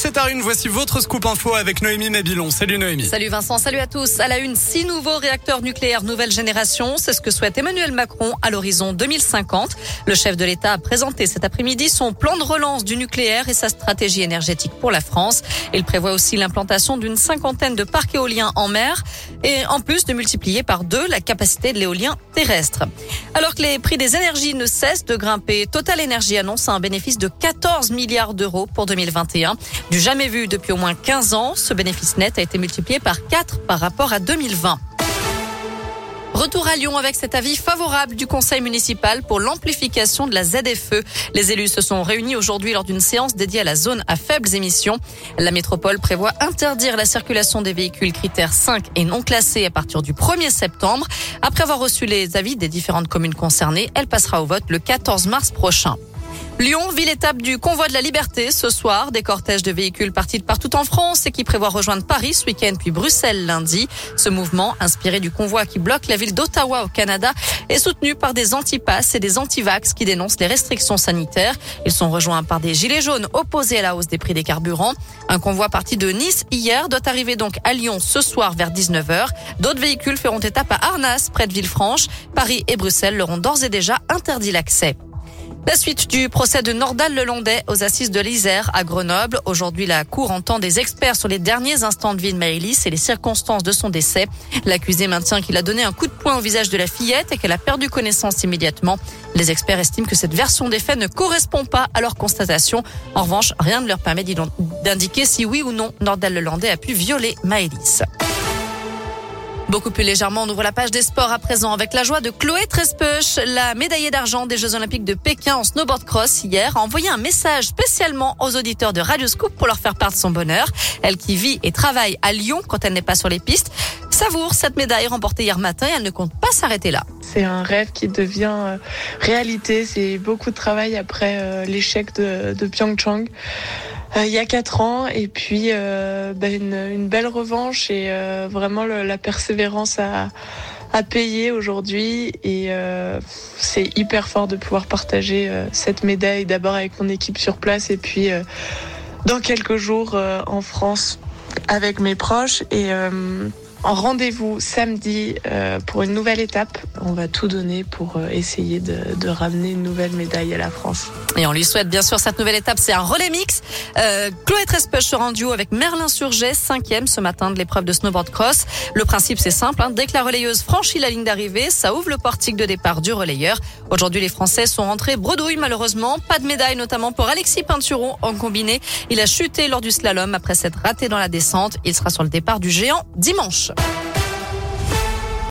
7h01, voici votre scoop info avec Noémie Mabilon. Salut Noémie. Salut Vincent, salut à tous. À la une, six nouveaux réacteurs nucléaires nouvelle génération. C'est ce que souhaite Emmanuel Macron à l'horizon 2050. Le chef de l'État a présenté cet après-midi son plan de relance du nucléaire et sa stratégie énergétique pour la France. Il prévoit aussi l'implantation d'une cinquantaine de parcs éoliens en mer et en plus de multiplier par deux la capacité de l'éolien terrestre. Alors que les prix des énergies ne cessent de grimper, Total Energy annonce un bénéfice de 14 milliards d'euros pour 2021. Du jamais vu depuis au moins 15 ans, ce bénéfice net a été multiplié par 4 par rapport à 2020. Retour à Lyon avec cet avis favorable du conseil municipal pour l'amplification de la ZFE. Les élus se sont réunis aujourd'hui lors d'une séance dédiée à la zone à faibles émissions. La métropole prévoit interdire la circulation des véhicules critères 5 et non classés à partir du 1er septembre. Après avoir reçu les avis des différentes communes concernées, elle passera au vote le 14 mars prochain. Lyon, ville étape du convoi de la liberté. Ce soir, des cortèges de véhicules partis de partout en France et qui prévoient rejoindre Paris ce week-end puis Bruxelles lundi. Ce mouvement, inspiré du convoi qui bloque la ville d'Ottawa au Canada, est soutenu par des antipasses et des antivax qui dénoncent les restrictions sanitaires. Ils sont rejoints par des gilets jaunes opposés à la hausse des prix des carburants. Un convoi parti de Nice hier doit arriver donc à Lyon ce soir vers 19h. D'autres véhicules feront étape à Arnas, près de Villefranche. Paris et Bruxelles leur ont d'ores et déjà interdit l'accès. La suite du procès de Nordal Lelandais aux assises de l'Isère à Grenoble. Aujourd'hui, la Cour entend des experts sur les derniers instants de vie de Maëlys et les circonstances de son décès. L'accusé maintient qu'il a donné un coup de poing au visage de la fillette et qu'elle a perdu connaissance immédiatement. Les experts estiment que cette version des faits ne correspond pas à leur constatation. En revanche, rien ne leur permet d'indiquer si oui ou non Nordal Lelandais a pu violer Maëlys. Beaucoup plus légèrement, on ouvre la page des sports à présent avec la joie de Chloé Trespeuch, la médaillée d'argent des Jeux Olympiques de Pékin en snowboard cross hier, a envoyé un message spécialement aux auditeurs de Radio Scoop pour leur faire part de son bonheur. Elle qui vit et travaille à Lyon quand elle n'est pas sur les pistes, savoure cette médaille remportée hier matin et elle ne compte pas s'arrêter là. C'est un rêve qui devient euh, réalité. C'est beaucoup de travail après euh, l'échec de, de Pyeongchang. Euh, il y a quatre ans et puis euh, bah, une, belle revanche et euh, vraiment la persévérance à, à payer aujourd'hui. Et c'est hyper fort de pouvoir partager cette médaille d'abord avec mon équipe sur place et puis dans quelques jours en France avec mes proches. Et en rendez-vous samedi euh, pour une nouvelle étape. On va tout donner pour euh, essayer de, de, ramener une nouvelle médaille à la France. Et on lui souhaite bien sûr cette nouvelle étape. C'est un relais mix. Euh, Chloé Trespech sera en duo avec Merlin Surget, cinquième ce matin de l'épreuve de snowboard cross. Le principe c'est simple. Hein. Dès que la relayeuse franchit la ligne d'arrivée, ça ouvre le portique de départ du relayeur. Aujourd'hui, les Français sont rentrés bredouille malheureusement. Pas de médaille notamment pour Alexis Peinturon en combiné. Il a chuté lors du slalom après s'être raté dans la descente. Il sera sur le départ du géant dimanche. Plus.